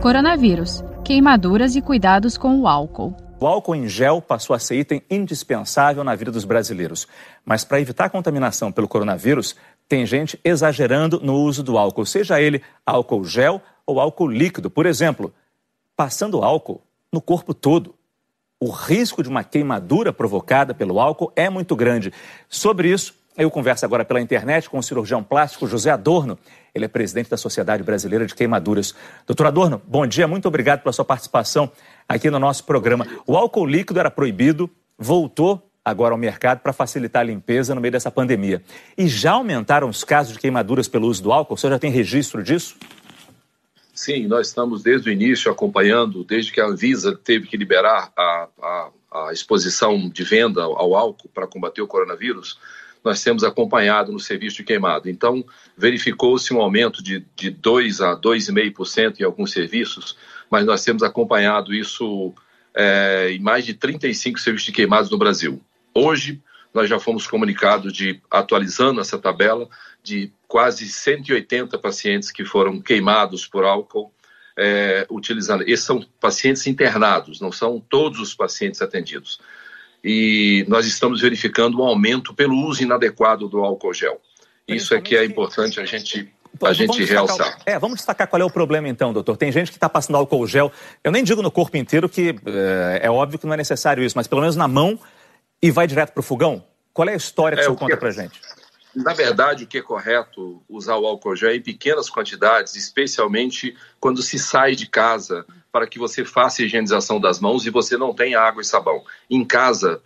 Coronavírus, queimaduras e cuidados com o álcool. O álcool em gel passou a ser item indispensável na vida dos brasileiros. Mas para evitar a contaminação pelo coronavírus, tem gente exagerando no uso do álcool, seja ele álcool gel ou álcool líquido. Por exemplo, passando álcool no corpo todo. O risco de uma queimadura provocada pelo álcool é muito grande. Sobre isso, eu converso agora pela internet com o cirurgião plástico José Adorno. Ele é presidente da Sociedade Brasileira de Queimaduras. Doutor Adorno, bom dia, muito obrigado pela sua participação aqui no nosso programa. O álcool líquido era proibido, voltou agora ao mercado para facilitar a limpeza no meio dessa pandemia. E já aumentaram os casos de queimaduras pelo uso do álcool? O senhor já tem registro disso? Sim, nós estamos desde o início acompanhando, desde que a Anvisa teve que liberar a, a, a exposição de venda ao álcool para combater o coronavírus nós temos acompanhado no serviço de queimado. Então, verificou-se um aumento de, de 2 a 2,5% em alguns serviços, mas nós temos acompanhado isso é, em mais de 35 serviços de queimados no Brasil. Hoje, nós já fomos comunicados de, atualizando essa tabela, de quase 180 pacientes que foram queimados por álcool é, utilizando. Esses são pacientes internados, não são todos os pacientes atendidos e nós estamos verificando um aumento pelo uso inadequado do álcool gel. Isso é que é importante a gente a gente realçar. É, vamos destacar qual é o problema então, doutor. Tem gente que está passando álcool gel, eu nem digo no corpo inteiro, que é, é, óbvio que não é necessário isso, mas pelo menos na mão e vai direto para o fogão? Qual é a história que é, o senhor conta para gente? Na verdade, o que é correto usar o álcool gel é em pequenas quantidades, especialmente quando se sai de casa, para que você faça a higienização das mãos e você não tenha água e sabão. Em casa,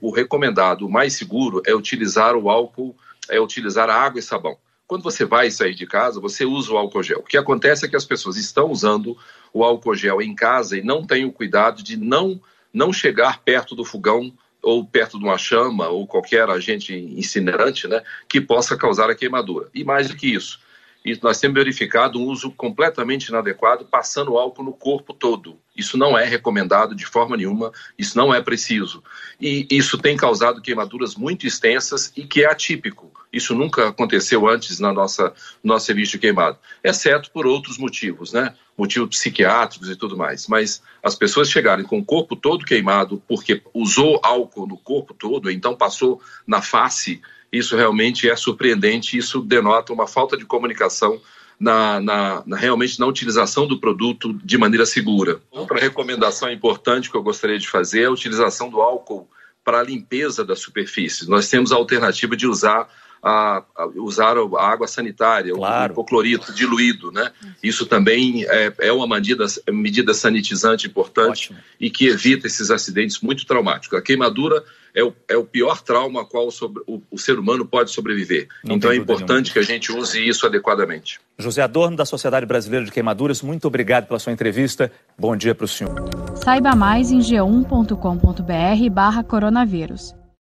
o recomendado, o mais seguro, é utilizar o álcool, é utilizar a água e sabão. Quando você vai sair de casa, você usa o álcool gel. O que acontece é que as pessoas estão usando o álcool gel em casa e não têm o cuidado de não, não chegar perto do fogão ou perto de uma chama ou qualquer agente incinerante, né, que possa causar a queimadura. E mais do que isso, e nós temos verificado um uso completamente inadequado, passando álcool no corpo todo. Isso não é recomendado de forma nenhuma, isso não é preciso. E isso tem causado queimaduras muito extensas e que é atípico. Isso nunca aconteceu antes na nossa nosso serviço de queimado, exceto por outros motivos, né? Motivos psiquiátricos e tudo mais. Mas as pessoas chegarem com o corpo todo queimado porque usou álcool no corpo todo, então passou na face isso realmente é surpreendente, isso denota uma falta de comunicação na, na, na, realmente na utilização do produto de maneira segura. Outra recomendação importante que eu gostaria de fazer é a utilização do álcool para a limpeza das superfícies. Nós temos a alternativa de usar a, a usar a água sanitária, claro. o hipoclorito diluído, né? Isso também é, é uma medida, medida sanitizante importante Ótimo. e que evita esses acidentes muito traumáticos. A queimadura é o, é o pior trauma a qual sobre, o, o ser humano pode sobreviver. Não então é importante que a gente use isso adequadamente. José Adorno, da Sociedade Brasileira de Queimaduras, muito obrigado pela sua entrevista. Bom dia para o senhor. Saiba mais em g1.com.br barra coronavírus.